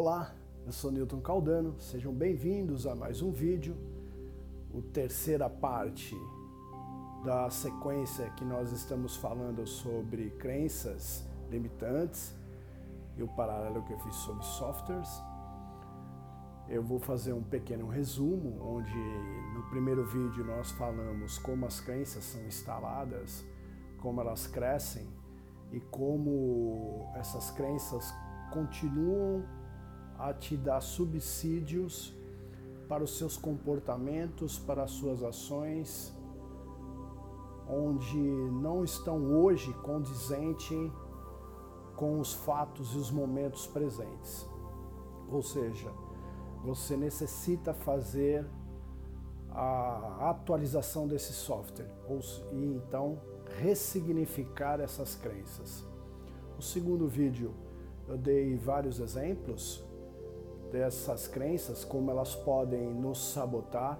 Olá, eu sou Newton Caldano, sejam bem-vindos a mais um vídeo, o terceira parte da sequência que nós estamos falando sobre crenças limitantes e o paralelo que eu fiz sobre softwares. Eu vou fazer um pequeno resumo, onde no primeiro vídeo nós falamos como as crenças são instaladas, como elas crescem e como essas crenças continuam a te dar subsídios para os seus comportamentos, para as suas ações, onde não estão hoje condizentes com os fatos e os momentos presentes. Ou seja, você necessita fazer a atualização desse software ou, e então ressignificar essas crenças. O segundo vídeo eu dei vários exemplos dessas crenças, como elas podem nos sabotar,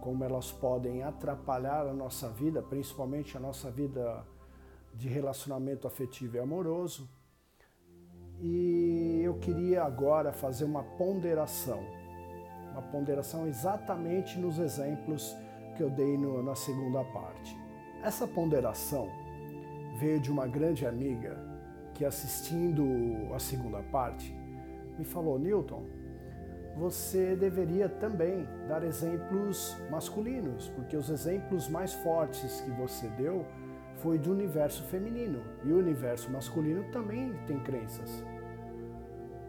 como elas podem atrapalhar a nossa vida, principalmente a nossa vida de relacionamento afetivo e amoroso. E eu queria agora fazer uma ponderação, uma ponderação exatamente nos exemplos que eu dei no, na segunda parte. Essa ponderação veio de uma grande amiga que assistindo a segunda parte me falou, Newton, você deveria também dar exemplos masculinos, porque os exemplos mais fortes que você deu foi do universo feminino e o universo masculino também tem crenças.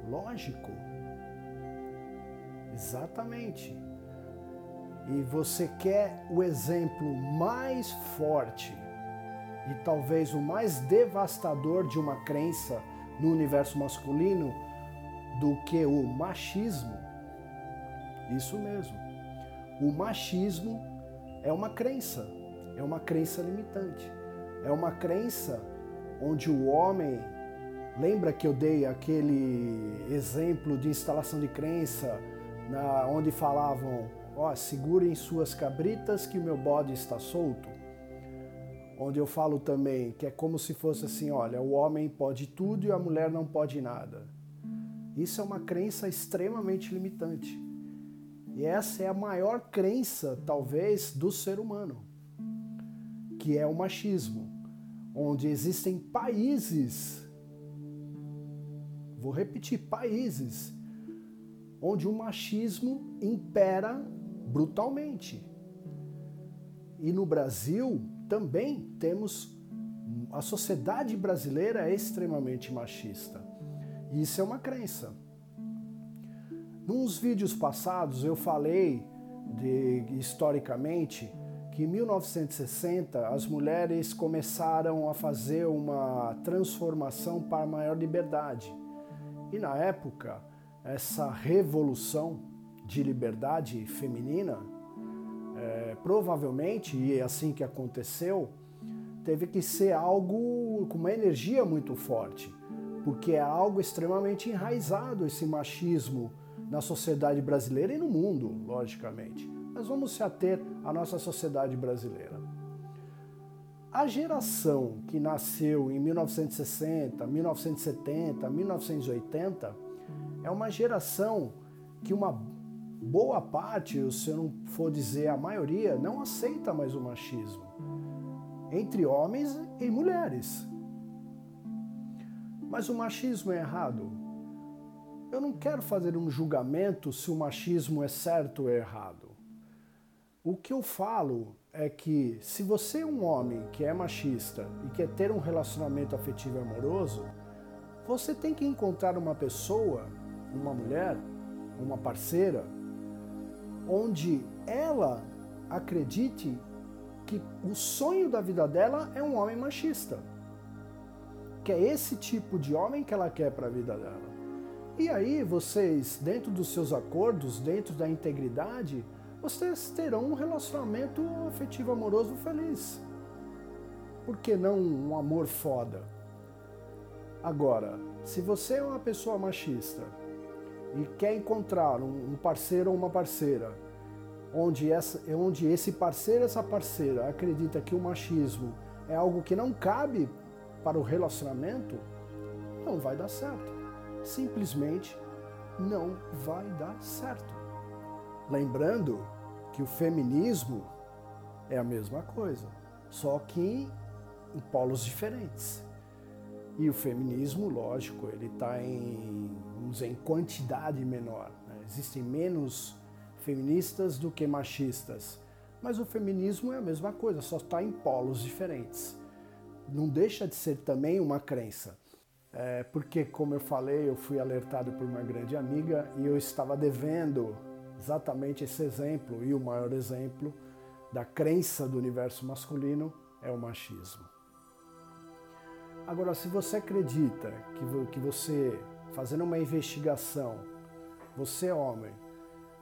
Lógico. Exatamente. E você quer o exemplo mais forte e talvez o mais devastador de uma crença no universo masculino do que o machismo? Isso mesmo. O machismo é uma crença, é uma crença limitante. É uma crença onde o homem. Lembra que eu dei aquele exemplo de instalação de crença, na, onde falavam: ó, oh, segurem suas cabritas que o meu bode está solto? Onde eu falo também que é como se fosse assim: olha, o homem pode tudo e a mulher não pode nada. Isso é uma crença extremamente limitante. E essa é a maior crença, talvez, do ser humano, que é o machismo, onde existem países, vou repetir, países, onde o machismo impera brutalmente. E no Brasil também temos a sociedade brasileira é extremamente machista. Isso é uma crença. Nos vídeos passados eu falei de, historicamente que em 1960 as mulheres começaram a fazer uma transformação para maior liberdade. E na época, essa revolução de liberdade feminina, é, provavelmente, e é assim que aconteceu, teve que ser algo com uma energia muito forte, porque é algo extremamente enraizado esse machismo na sociedade brasileira e no mundo, logicamente. Mas vamos se ater à nossa sociedade brasileira. A geração que nasceu em 1960, 1970, 1980 é uma geração que uma boa parte, se eu não for dizer a maioria, não aceita mais o machismo entre homens e mulheres. Mas o machismo é errado? Eu não quero fazer um julgamento se o machismo é certo ou errado. O que eu falo é que se você é um homem que é machista e quer ter um relacionamento afetivo e amoroso, você tem que encontrar uma pessoa, uma mulher, uma parceira, onde ela acredite que o sonho da vida dela é um homem machista. Que é esse tipo de homem que ela quer para a vida dela. E aí vocês, dentro dos seus acordos, dentro da integridade, vocês terão um relacionamento afetivo amoroso feliz. Por que não um amor foda? Agora, se você é uma pessoa machista e quer encontrar um parceiro ou uma parceira onde, essa, onde esse parceiro essa parceira acredita que o machismo é algo que não cabe para o relacionamento, não vai dar certo simplesmente não vai dar certo. Lembrando que o feminismo é a mesma coisa, só que em polos diferentes. E o feminismo, lógico, ele está em, em quantidade menor. Né? Existem menos feministas do que machistas. Mas o feminismo é a mesma coisa, só está em polos diferentes. Não deixa de ser também uma crença. É, porque, como eu falei, eu fui alertado por uma grande amiga e eu estava devendo exatamente esse exemplo, e o maior exemplo da crença do universo masculino é o machismo. Agora, se você acredita que, você, fazendo uma investigação, você homem,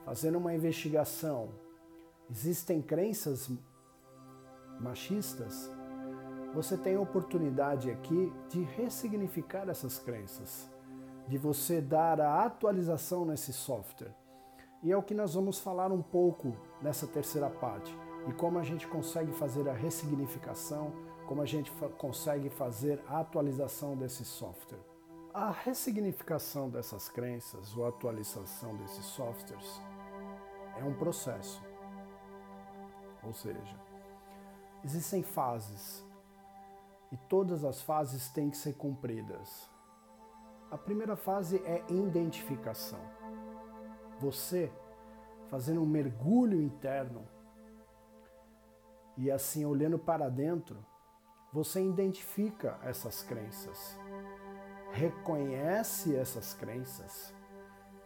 fazendo uma investigação, existem crenças machistas, você tem a oportunidade aqui de ressignificar essas crenças, de você dar a atualização nesse software. E é o que nós vamos falar um pouco nessa terceira parte, e como a gente consegue fazer a ressignificação, como a gente fa consegue fazer a atualização desse software. A ressignificação dessas crenças ou atualização desses softwares é um processo. Ou seja, existem fases e todas as fases têm que ser cumpridas. A primeira fase é identificação. Você fazendo um mergulho interno. E assim olhando para dentro, você identifica essas crenças, reconhece essas crenças.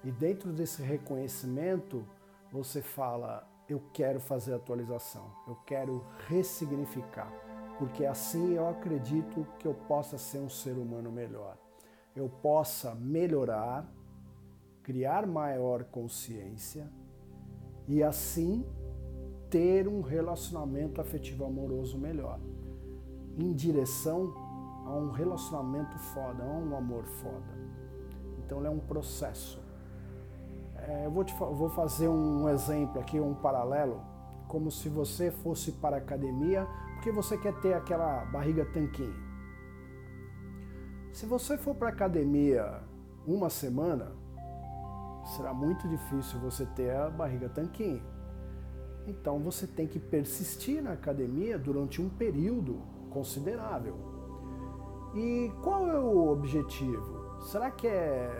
E dentro desse reconhecimento você fala: eu quero fazer atualização, eu quero ressignificar, porque assim eu acredito que eu possa ser um ser humano melhor, eu possa melhorar, criar maior consciência e assim ter um relacionamento afetivo amoroso melhor, em direção a um relacionamento foda, a um amor foda. Então é um processo. É, eu vou, te, vou fazer um exemplo aqui, um paralelo, como se você fosse para a academia porque você quer ter aquela barriga tanquinho. Se você for para academia uma semana, será muito difícil você ter a barriga tanquinho. Então você tem que persistir na academia durante um período considerável. E qual é o objetivo? Será que é.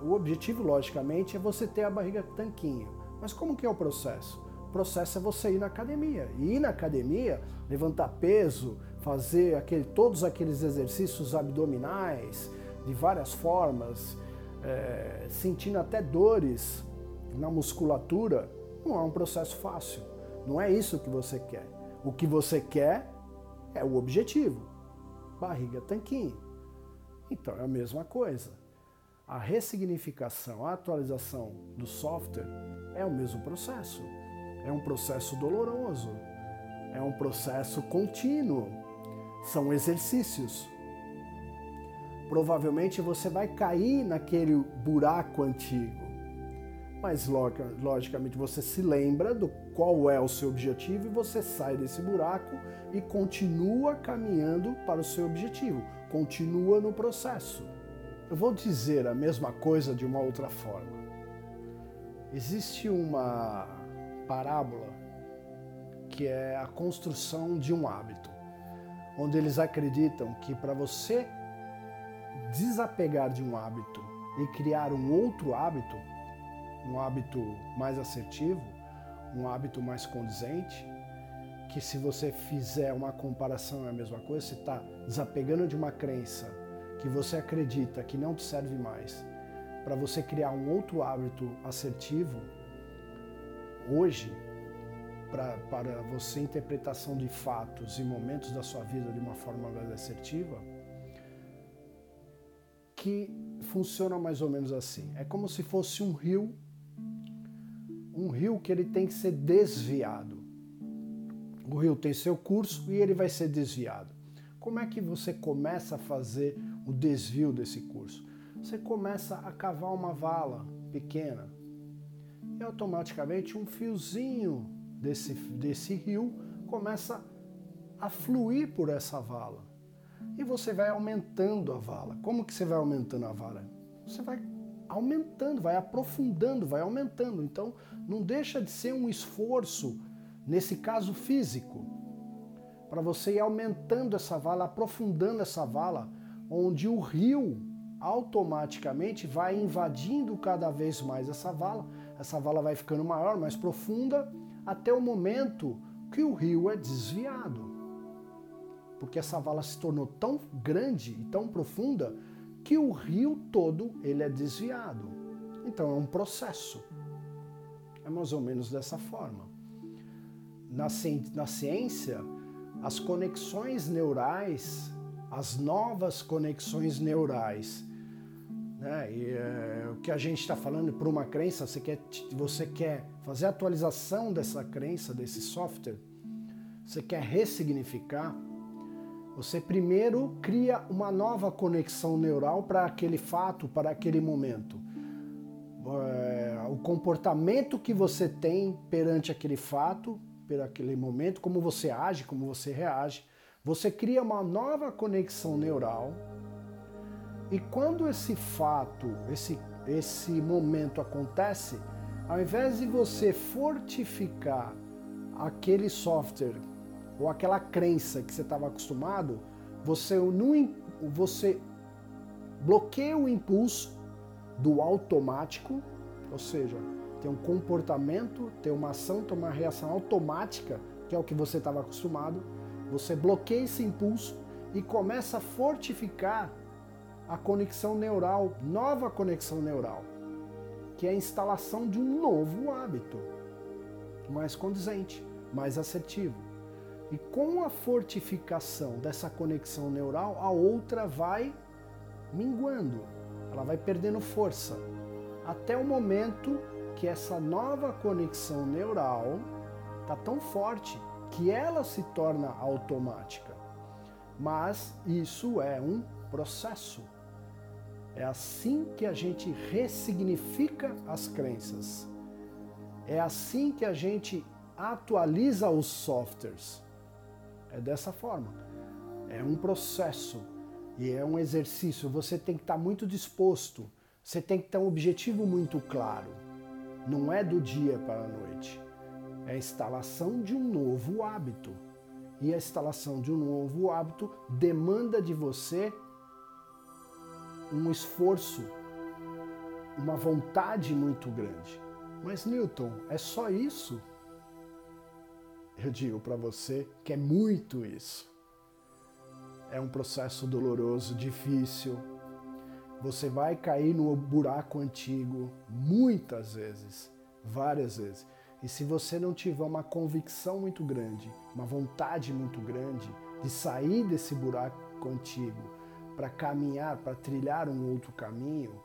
O objetivo, logicamente, é você ter a barriga tanquinho. Mas como que é o processo? Processo é você ir na academia. E ir na academia, levantar peso, fazer aquele, todos aqueles exercícios abdominais de várias formas, é, sentindo até dores na musculatura não é um processo fácil. Não é isso que você quer. O que você quer é o objetivo. Barriga tanquinho. Então é a mesma coisa. A ressignificação, a atualização do software é o mesmo processo. É um processo doloroso. É um processo contínuo. São exercícios. Provavelmente você vai cair naquele buraco antigo mas logicamente você se lembra do qual é o seu objetivo e você sai desse buraco e continua caminhando para o seu objetivo, continua no processo. Eu vou dizer a mesma coisa de uma outra forma. Existe uma parábola que é a construção de um hábito, onde eles acreditam que para você desapegar de um hábito e criar um outro hábito, um hábito mais assertivo, um hábito mais condizente, que se você fizer uma comparação é a mesma coisa, você está desapegando de uma crença que você acredita que não te serve mais, para você criar um outro hábito assertivo, hoje, pra, para você interpretação de fatos e momentos da sua vida de uma forma mais assertiva, que funciona mais ou menos assim. É como se fosse um rio um rio que ele tem que ser desviado. O rio tem seu curso e ele vai ser desviado. Como é que você começa a fazer o desvio desse curso? Você começa a cavar uma vala pequena e automaticamente um fiozinho desse, desse rio começa a fluir por essa vala. E você vai aumentando a vala. Como que você vai aumentando a vala? Você vai aumentando, vai aprofundando, vai aumentando. Então, não deixa de ser um esforço, nesse caso físico, para você ir aumentando essa vala, aprofundando essa vala, onde o rio automaticamente vai invadindo cada vez mais essa vala. Essa vala vai ficando maior, mais profunda, até o momento que o rio é desviado. Porque essa vala se tornou tão grande e tão profunda que o rio todo ele é desviado. Então é um processo. É mais ou menos dessa forma. Na, na ciência, as conexões neurais, as novas conexões neurais, né? E, é, o que a gente está falando para uma crença, você quer, você quer fazer a atualização dessa crença, desse software, você quer ressignificar, você primeiro cria uma nova conexão neural para aquele fato, para aquele momento. É, o comportamento que você tem perante aquele fato, per aquele momento, como você age, como você reage. Você cria uma nova conexão neural. E quando esse fato, esse, esse momento acontece, ao invés de você fortificar aquele software ou aquela crença que você estava acostumado, você, não, você bloqueia o impulso do automático, ou seja, tem um comportamento, tem uma ação, tem uma reação automática, que é o que você estava acostumado. Você bloqueia esse impulso e começa a fortificar a conexão neural, nova conexão neural, que é a instalação de um novo hábito, mais condizente, mais assertivo. E com a fortificação dessa conexão neural, a outra vai minguando, ela vai perdendo força, até o momento que essa nova conexão neural está tão forte que ela se torna automática. Mas isso é um processo. É assim que a gente ressignifica as crenças. É assim que a gente atualiza os softwares. É dessa forma. É um processo e é um exercício. Você tem que estar muito disposto, você tem que ter um objetivo muito claro. Não é do dia para a noite. É a instalação de um novo hábito. E a instalação de um novo hábito demanda de você um esforço, uma vontade muito grande. Mas, Newton, é só isso? eu digo para você que é muito isso. É um processo doloroso, difícil. Você vai cair no buraco antigo muitas vezes, várias vezes. E se você não tiver uma convicção muito grande, uma vontade muito grande de sair desse buraco antigo para caminhar, para trilhar um outro caminho,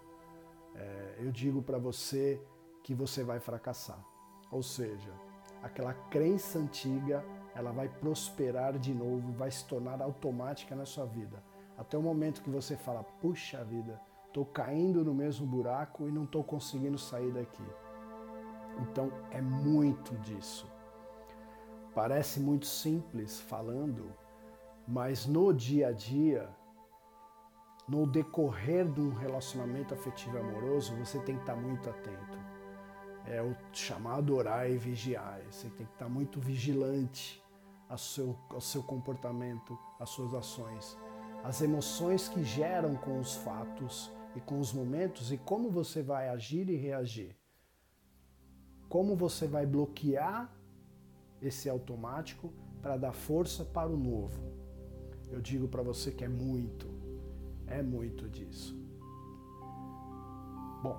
é, eu digo para você que você vai fracassar. Ou seja, aquela crença antiga, ela vai prosperar de novo, vai se tornar automática na sua vida. Até o momento que você fala, puxa vida, estou caindo no mesmo buraco e não estou conseguindo sair daqui. Então é muito disso. Parece muito simples falando, mas no dia a dia, no decorrer de um relacionamento afetivo e amoroso, você tem que estar muito atento é o chamado orar e vigiar. Você tem que estar muito vigilante ao seu, ao seu comportamento, às suas ações, as emoções que geram com os fatos e com os momentos e como você vai agir e reagir. Como você vai bloquear esse automático para dar força para o novo. Eu digo para você que é muito, é muito disso. Bom,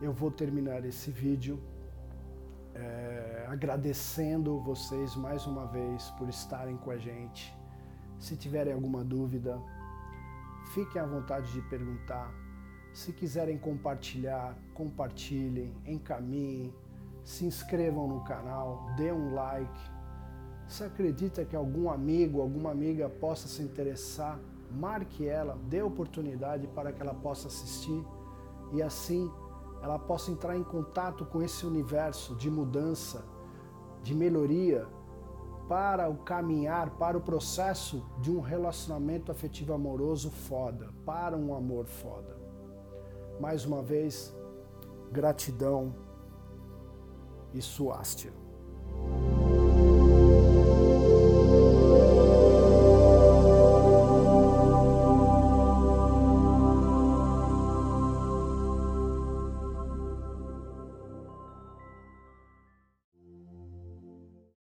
eu vou terminar esse vídeo é, agradecendo vocês mais uma vez por estarem com a gente. Se tiverem alguma dúvida, fiquem à vontade de perguntar. Se quiserem compartilhar, compartilhem, encaminhem, se inscrevam no canal, dê um like. Se acredita que algum amigo, alguma amiga possa se interessar, marque ela, dê oportunidade para que ela possa assistir e assim ela possa entrar em contato com esse universo de mudança, de melhoria, para o caminhar, para o processo de um relacionamento afetivo amoroso foda, para um amor foda. Mais uma vez, gratidão e suástia.